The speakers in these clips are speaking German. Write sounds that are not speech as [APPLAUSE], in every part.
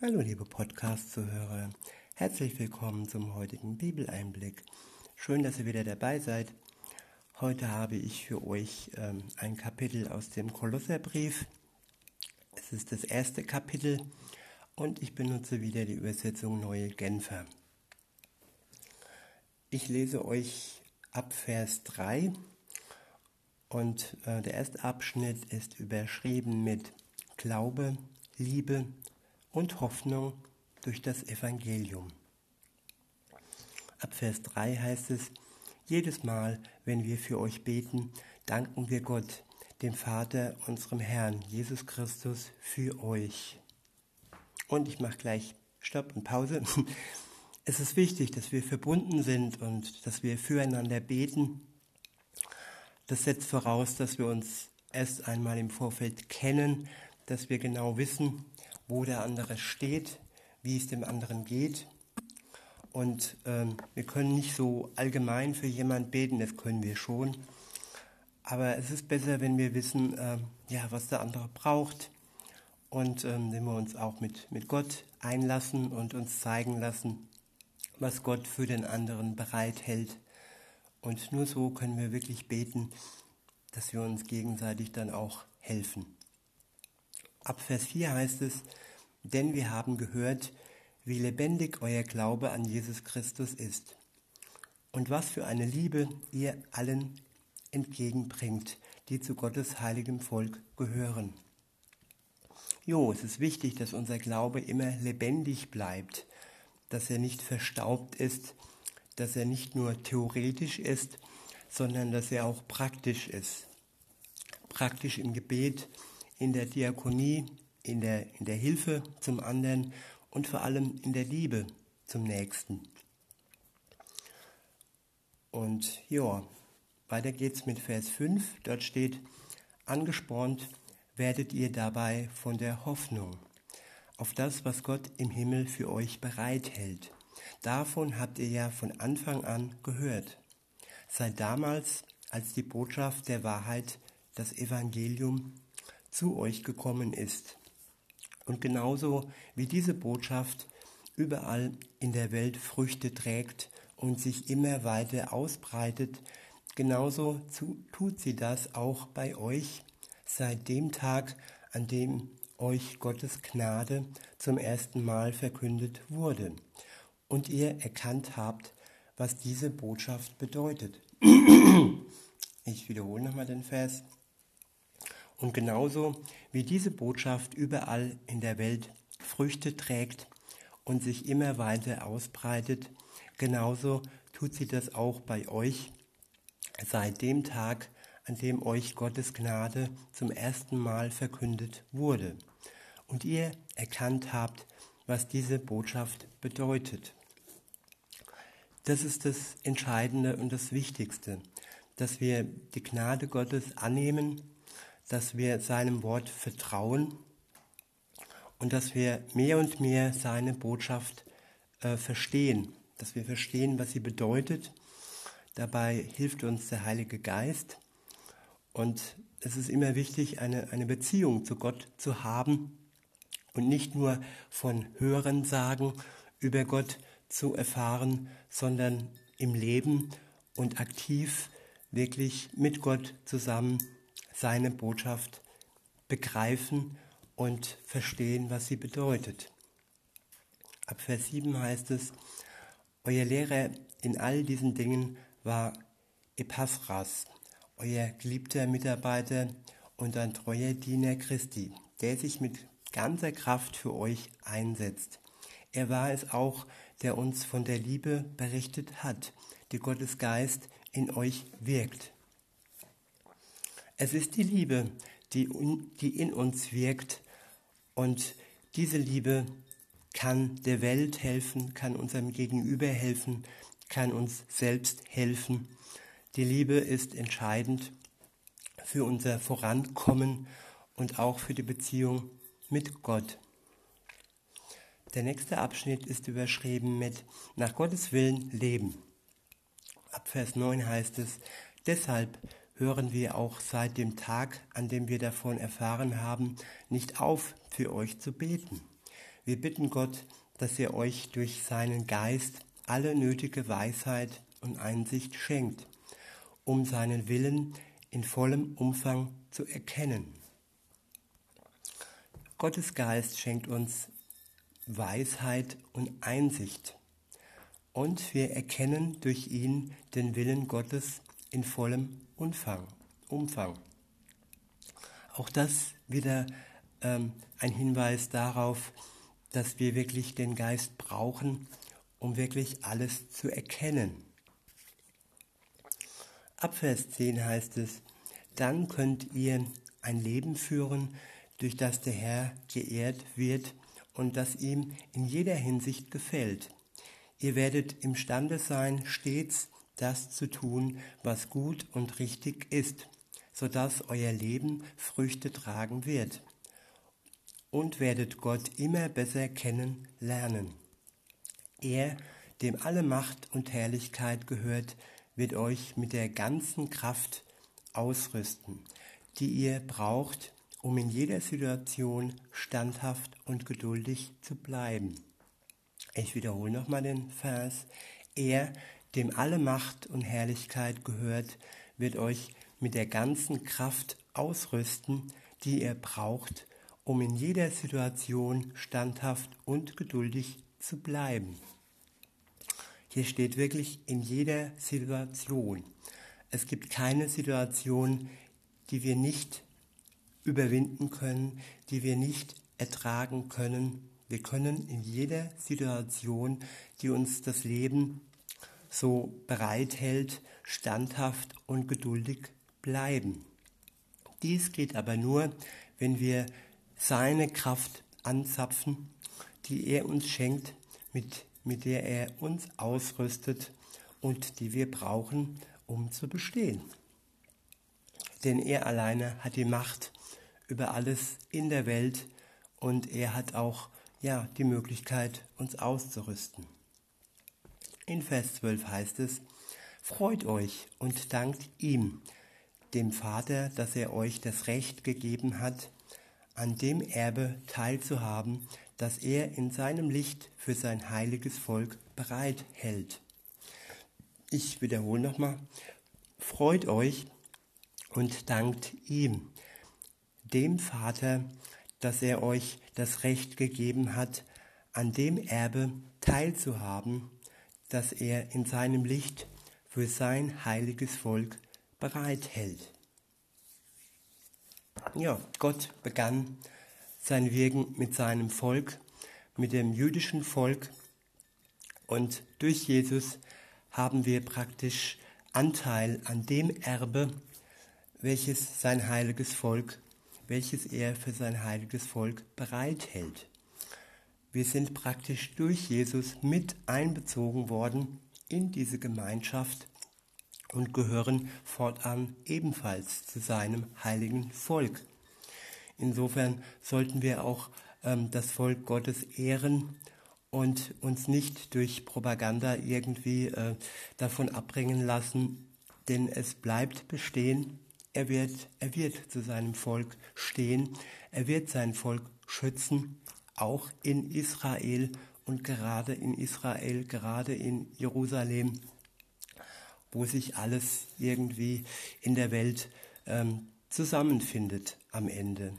Hallo liebe Podcast-Zuhörer, herzlich willkommen zum heutigen Bibeleinblick. Schön, dass ihr wieder dabei seid. Heute habe ich für euch ähm, ein Kapitel aus dem Kolosserbrief. Es ist das erste Kapitel und ich benutze wieder die Übersetzung Neue Genfer. Ich lese euch ab Vers 3 und äh, der erste Abschnitt ist überschrieben mit Glaube, Liebe und Hoffnung durch das Evangelium. Ab Vers 3 heißt es, jedes Mal, wenn wir für euch beten, danken wir Gott, dem Vater, unserem Herrn Jesus Christus, für euch. Und ich mache gleich Stopp und Pause. [LAUGHS] Es ist wichtig, dass wir verbunden sind und dass wir füreinander beten. Das setzt voraus, dass wir uns erst einmal im Vorfeld kennen, dass wir genau wissen, wo der andere steht, wie es dem anderen geht. Und ähm, wir können nicht so allgemein für jemanden beten, das können wir schon. Aber es ist besser, wenn wir wissen, äh, ja, was der andere braucht. Und ähm, wenn wir uns auch mit, mit Gott einlassen und uns zeigen lassen, was Gott für den anderen bereithält. Und nur so können wir wirklich beten, dass wir uns gegenseitig dann auch helfen. Ab Vers 4 heißt es, denn wir haben gehört, wie lebendig euer Glaube an Jesus Christus ist und was für eine Liebe ihr allen entgegenbringt, die zu Gottes heiligem Volk gehören. Jo, es ist wichtig, dass unser Glaube immer lebendig bleibt, dass er nicht verstaubt ist, dass er nicht nur theoretisch ist, sondern dass er auch praktisch ist. Praktisch im Gebet, in der Diakonie, in der, in der Hilfe zum anderen und vor allem in der Liebe zum Nächsten. Und ja, weiter geht's mit Vers 5. Dort steht, angespornt werdet ihr dabei von der Hoffnung auf das, was Gott im Himmel für euch bereithält. Davon habt ihr ja von Anfang an gehört. Seit damals, als die Botschaft der Wahrheit, das Evangelium, zu euch gekommen ist. Und genauso wie diese Botschaft überall in der Welt Früchte trägt und sich immer weiter ausbreitet, genauso tut sie das auch bei euch seit dem Tag, an dem euch Gottes Gnade zum ersten Mal verkündet wurde und ihr erkannt habt, was diese Botschaft bedeutet. [CLEARS THROAT] Ich wiederhole nochmal den Vers. Und genauso wie diese Botschaft überall in der Welt Früchte trägt und sich immer weiter ausbreitet, genauso tut sie das auch bei euch seit dem Tag, an dem euch Gottes Gnade zum ersten Mal verkündet wurde und ihr erkannt habt, was diese Botschaft bedeutet. Das ist das Entscheidende und das Wichtigste, dass wir die Gnade Gottes annehmen dass wir seinem Wort vertrauen und dass wir mehr und mehr seine Botschaft äh, verstehen, dass wir verstehen, was sie bedeutet. Dabei hilft uns der Heilige Geist. Und es ist immer wichtig, eine, eine Beziehung zu Gott zu haben und nicht nur von Hören sagen über Gott zu erfahren, sondern im Leben und aktiv wirklich mit Gott zusammen seine Botschaft begreifen und verstehen, was sie bedeutet. Ab Vers 7 heißt es, Euer Lehrer in all diesen Dingen war Epaphras, euer geliebter Mitarbeiter und ein treuer Diener Christi, der sich mit ganzer Kraft für euch einsetzt. Er war es auch, der uns von der Liebe berichtet hat, die Gottes Geist in euch wirkt. Es ist die Liebe, die, die in uns wirkt und diese Liebe kann der Welt helfen, kann unserem Gegenüber helfen, kann uns selbst helfen. Die Liebe ist entscheidend für unser Vorankommen und auch für die Beziehung mit Gott. Der nächste Abschnitt ist überschrieben mit Nach Gottes Willen leben. Ab Vers 9 heißt es, deshalb hören wir auch seit dem Tag, an dem wir davon erfahren haben, nicht auf, für euch zu beten. Wir bitten Gott, dass er euch durch seinen Geist alle nötige Weisheit und Einsicht schenkt, um seinen Willen in vollem Umfang zu erkennen. Gottes Geist schenkt uns Weisheit und Einsicht und wir erkennen durch ihn den Willen Gottes in vollem Umfang. Umfang. Auch das wieder ähm, ein Hinweis darauf, dass wir wirklich den Geist brauchen, um wirklich alles zu erkennen. Ab Vers 10 heißt es, dann könnt ihr ein Leben führen, durch das der Herr geehrt wird und das ihm in jeder Hinsicht gefällt. Ihr werdet imstande sein, stets das zu tun, was gut und richtig ist, sodass euer Leben Früchte tragen wird. Und werdet Gott immer besser kennen lernen. Er, dem alle Macht und Herrlichkeit gehört, wird euch mit der ganzen Kraft ausrüsten, die ihr braucht, um in jeder Situation standhaft und geduldig zu bleiben. Ich wiederhole nochmal den Vers. Er, dem alle Macht und Herrlichkeit gehört, wird euch mit der ganzen Kraft ausrüsten, die ihr braucht, um in jeder Situation standhaft und geduldig zu bleiben. Hier steht wirklich in jeder Situation. Es gibt keine Situation, die wir nicht überwinden können, die wir nicht ertragen können. Wir können in jeder Situation, die uns das Leben so bereithält, standhaft und geduldig bleiben. Dies geht aber nur, wenn wir seine Kraft anzapfen, die er uns schenkt, mit, mit der er uns ausrüstet und die wir brauchen, um zu bestehen. Denn er alleine hat die Macht über alles in der Welt und er hat auch ja die Möglichkeit, uns auszurüsten. In Vers 12 heißt es, Freut euch und dankt ihm, dem Vater, dass er euch das Recht gegeben hat, an dem Erbe teilzuhaben, das er in seinem Licht für sein heiliges Volk bereithält. Ich wiederhole nochmal, freut euch und dankt ihm, dem Vater, dass er euch das Recht gegeben hat, an dem Erbe teilzuhaben, das er in seinem Licht für sein heiliges Volk bereithält. Ja, Gott begann sein Wirken mit seinem Volk, mit dem jüdischen Volk und durch Jesus haben wir praktisch Anteil an dem Erbe, welches sein heiliges Volk welches er für sein heiliges Volk bereithält. Wir sind praktisch durch Jesus mit einbezogen worden in diese Gemeinschaft und gehören fortan ebenfalls zu seinem heiligen Volk. Insofern sollten wir auch ähm, das Volk Gottes ehren und uns nicht durch Propaganda irgendwie äh, davon abbringen lassen, denn es bleibt bestehen, er wird, er wird zu seinem Volk stehen. Er wird sein Volk schützen, auch in Israel und gerade in Israel, gerade in Jerusalem, wo sich alles irgendwie in der Welt ähm, zusammenfindet am Ende.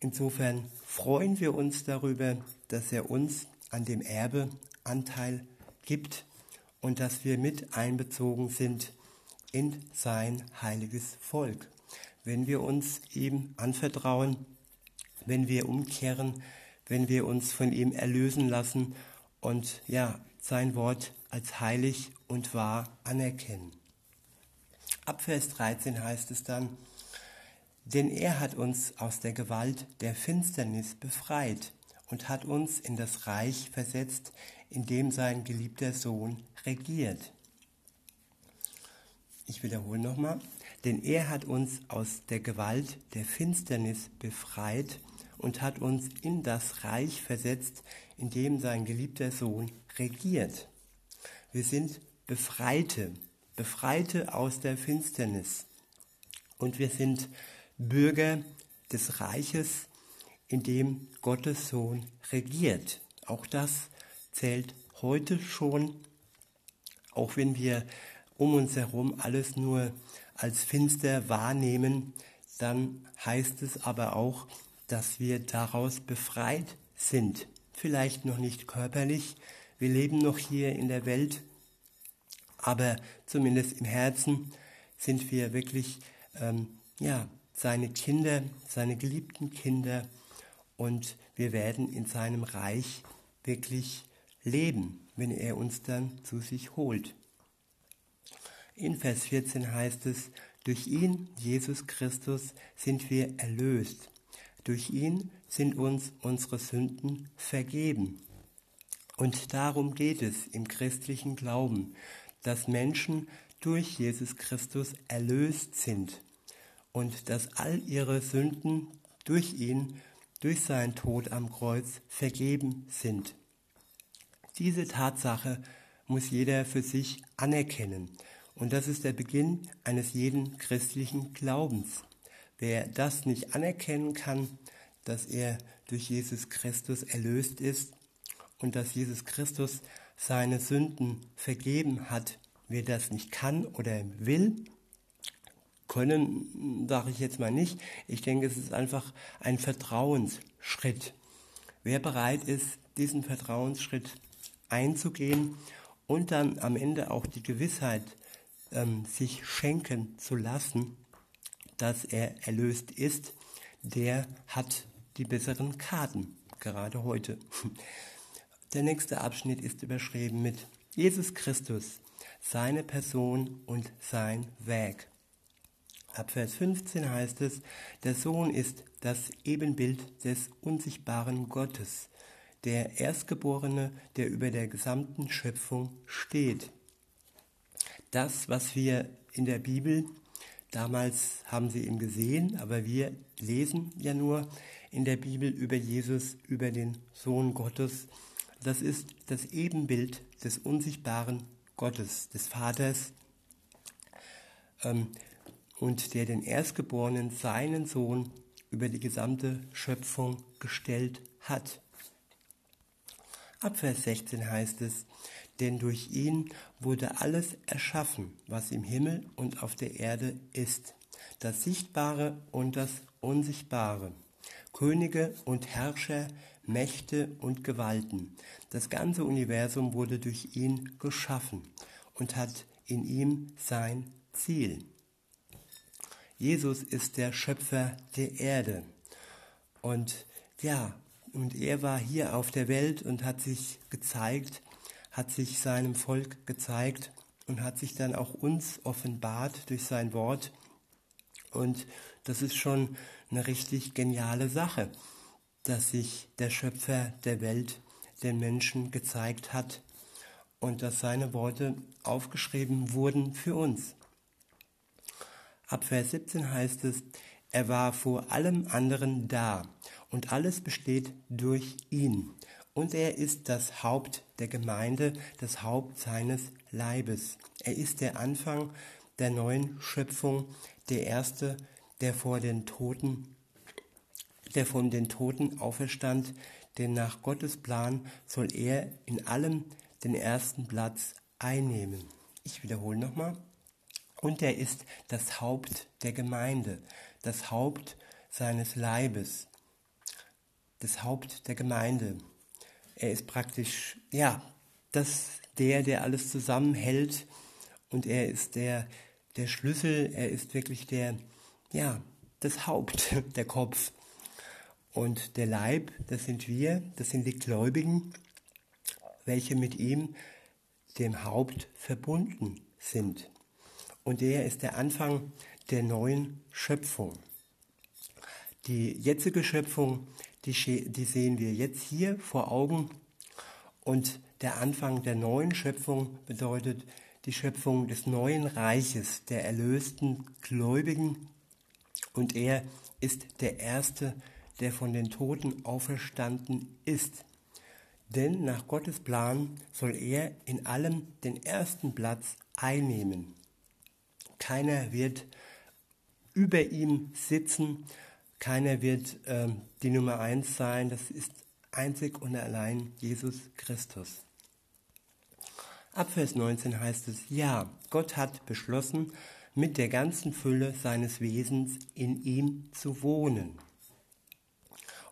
Insofern freuen wir uns darüber, dass er uns an dem Erbe Anteil gibt und dass wir mit einbezogen sind in sein heiliges Volk. Wenn wir uns ihm anvertrauen, wenn wir umkehren, wenn wir uns von ihm erlösen lassen und ja, sein Wort als heilig und wahr anerkennen. Ab Vers 13 heißt es dann, denn er hat uns aus der Gewalt der Finsternis befreit und hat uns in das Reich versetzt, in dem sein geliebter Sohn regiert. Ich wiederhole nochmal. Denn er hat uns aus der Gewalt der Finsternis befreit und hat uns in das Reich versetzt, in dem sein geliebter Sohn regiert. Wir sind Befreite, Befreite aus der Finsternis. Und wir sind Bürger des Reiches, in dem Gottes Sohn regiert. Auch das zählt heute schon, auch wenn wir um uns herum alles nur als finster wahrnehmen, dann heißt es aber auch, dass wir daraus befreit sind. Vielleicht noch nicht körperlich, wir leben noch hier in der Welt, aber zumindest im Herzen sind wir wirklich ähm, ja, seine Kinder, seine geliebten Kinder und wir werden in seinem Reich wirklich leben, wenn er uns dann zu sich holt. In Vers 14 heißt es, durch ihn, Jesus Christus, sind wir erlöst. Durch ihn sind uns unsere Sünden vergeben. Und darum geht es im christlichen Glauben, dass Menschen durch Jesus Christus erlöst sind und dass all ihre Sünden durch ihn, durch seinen Tod am Kreuz vergeben sind. Diese Tatsache muss jeder für sich anerkennen und das ist der Beginn eines jeden christlichen Glaubens. Wer das nicht anerkennen kann, dass er durch Jesus Christus erlöst ist und dass Jesus Christus seine Sünden vergeben hat, wer das nicht kann oder will, können, sage ich jetzt mal nicht. Ich denke, es ist einfach ein Vertrauensschritt. Wer bereit ist, diesen Vertrauensschritt einzugehen und dann am Ende auch die Gewissheit ähm, sich schenken zu lassen, dass er erlöst ist, der hat die besseren Karten, gerade heute. [LAUGHS] Der nächste Abschnitt ist überschrieben mit Jesus Christus, seine Person und sein Werk. Ab Vers 15 heißt es, der Sohn ist das Ebenbild des unsichtbaren Gottes, der Erstgeborene, der über der gesamten Schöpfung steht. Das, was wir in der Bibel, damals haben sie ihn gesehen, aber wir lesen ja nur in der Bibel über Jesus, über den Sohn Gottes. Das ist das Ebenbild des unsichtbaren Gottes, des Vaters. Ähm, und der den Erstgeborenen, seinen Sohn, über die gesamte Schöpfung gestellt hat. Ab Vers 16 heißt es, denn durch ihn wurde alles erschaffen, was im Himmel und auf der Erde ist, das Sichtbare und das Unsichtbare, Könige und Herrscher, Mächte und Gewalten. Das ganze Universum wurde durch ihn geschaffen und hat in ihm sein Ziel. Jesus ist der Schöpfer der Erde. Und ja, und er war hier auf der Welt und hat sich gezeigt, hat sich seinem Volk gezeigt und hat sich dann auch uns offenbart durch sein Wort. Und das ist schon eine richtig geniale Sache, dass sich der Schöpfer der Welt den Menschen gezeigt hat und dass seine Worte aufgeschrieben wurden für uns. Ab Vers 17 heißt es, er war vor allem anderen da und alles besteht durch ihn. Und er ist das Haupt der Gemeinde, das Haupt seines Leibes. Er ist der Anfang der neuen Schöpfung, der Erste, der vor den Toten, der von den Toten auferstand, denn nach Gottes Plan soll er in allem den ersten Platz einnehmen. Ich wiederhole nochmal. Und er ist das Haupt der Gemeinde, das Haupt seines Leibes, das Haupt der Gemeinde. Er ist praktisch, ja, das, der, der alles zusammenhält und er ist der, der Schlüssel, er ist wirklich der, ja, das Haupt, [LAUGHS] der Kopf. Und der Leib, das sind wir, das sind die Gläubigen, welche mit ihm, dem Haupt, verbunden sind und er ist der Anfang der neuen Schöpfung. Die jetzige Schöpfung, die, die sehen wir jetzt hier vor Augen und der Anfang der neuen Schöpfung bedeutet die Schöpfung des neuen Reiches, der erlösten Gläubigen und er ist der Erste, der von den Toten auferstanden ist. Denn nach Gottes Plan soll er in allem den ersten Platz einnehmen. Keiner wird über ihm sitzen, Keiner wird ähm, die Nummer eins sein. Das ist einzig und allein Jesus Christus. Ab Vers 19 heißt es, ja, Gott hat beschlossen, mit der ganzen Fülle seines Wesens in ihm zu wohnen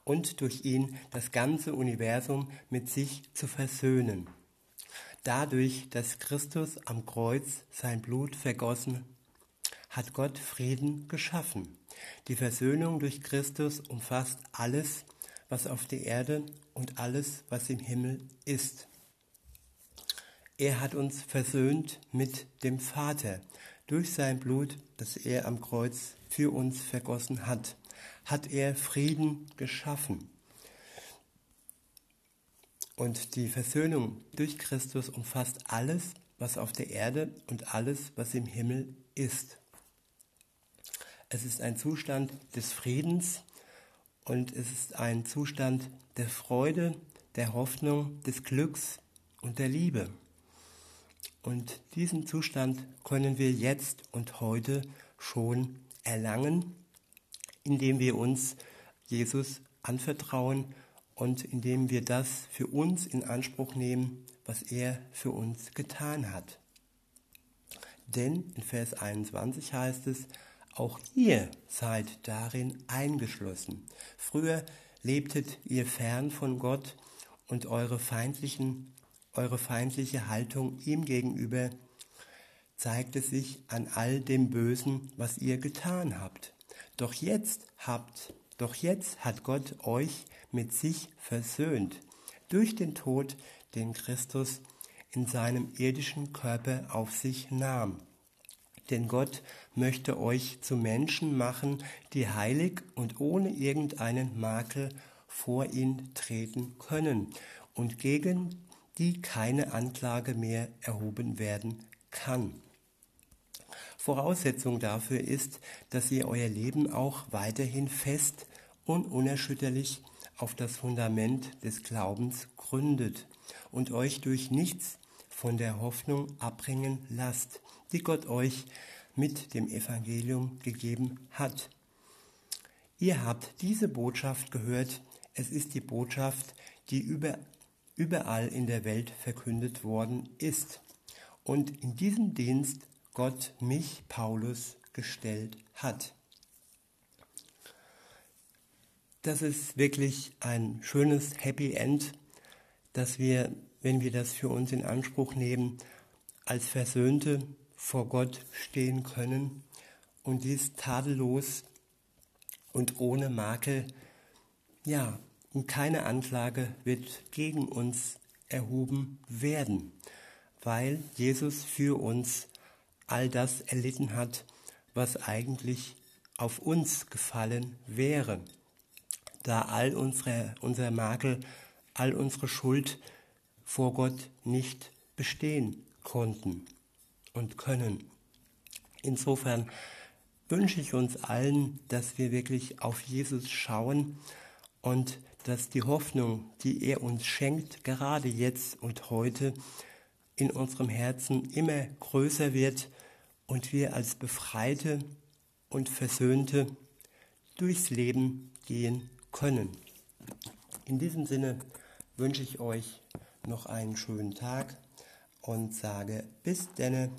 und durch ihn das ganze Universum mit sich zu versöhnen. Dadurch, dass Christus am Kreuz sein Blut vergossen, hat Gott Frieden geschaffen. Die Versöhnung durch Christus umfasst alles, was auf der Erde und alles, was im Himmel ist. Er hat uns versöhnt mit dem Vater durch sein Blut, das er am Kreuz für uns vergossen hat, hat er Frieden geschaffen. Und die Versöhnung durch Christus umfasst alles, was auf der Erde und alles, was im Himmel ist. Es ist ein Zustand des Friedens und es ist ein Zustand der Freude, der Hoffnung, des Glücks und der Liebe. Und diesen Zustand können wir jetzt und heute schon erlangen, indem wir uns Jesus anvertrauen und indem wir das für uns in Anspruch nehmen, was er für uns getan hat. Denn in Vers 21 heißt es, auch ihr seid darin eingeschlossen. Früher lebtet ihr fern von Gott und eure feindlichen eure feindliche Haltung ihm gegenüber zeigte sich an all dem Bösen, was ihr getan habt. Doch jetzt habt, doch jetzt hat Gott euch mit sich versöhnt durch den Tod, den Christus in seinem irdischen Körper auf sich nahm. Denn Gott möchte euch zu Menschen machen, die heilig und ohne irgendeinen Makel vor ihn treten können und gegen die keine Anklage mehr erhoben werden kann. Voraussetzung dafür ist, dass ihr euer Leben auch weiterhin fest und unerschütterlich auf das Fundament des Glaubens gründet und euch durch nichts von der Hoffnung abbringen lasst, die Gott euch mit dem Evangelium gegeben hat. Ihr habt diese Botschaft gehört. Es ist die Botschaft, die über überall in der Welt verkündet worden ist und in diesem Dienst Gott mich, Paulus, gestellt hat. Das ist wirklich ein schönes Happy End, dass wir, wenn wir das für uns in Anspruch nehmen, als Versöhnte vor Gott stehen können und dies tadellos und ohne Makel, ja, und keine Anklage wird gegen uns erhoben werden, weil Jesus für uns all das erlitten hat, was eigentlich auf uns gefallen wäre, da all unsere, unser Makel, all unsere Schuld vor Gott nicht bestehen konnten und können. Insofern wünsche ich uns allen, dass wir wirklich auf Jesus schauen und dass die Hoffnung, die er uns schenkt, gerade jetzt und heute, in unserem Herzen immer größer wird und wir als Befreite und Versöhnte durchs Leben gehen können. In diesem Sinne wünsche ich euch noch einen schönen Tag und sage bis denne.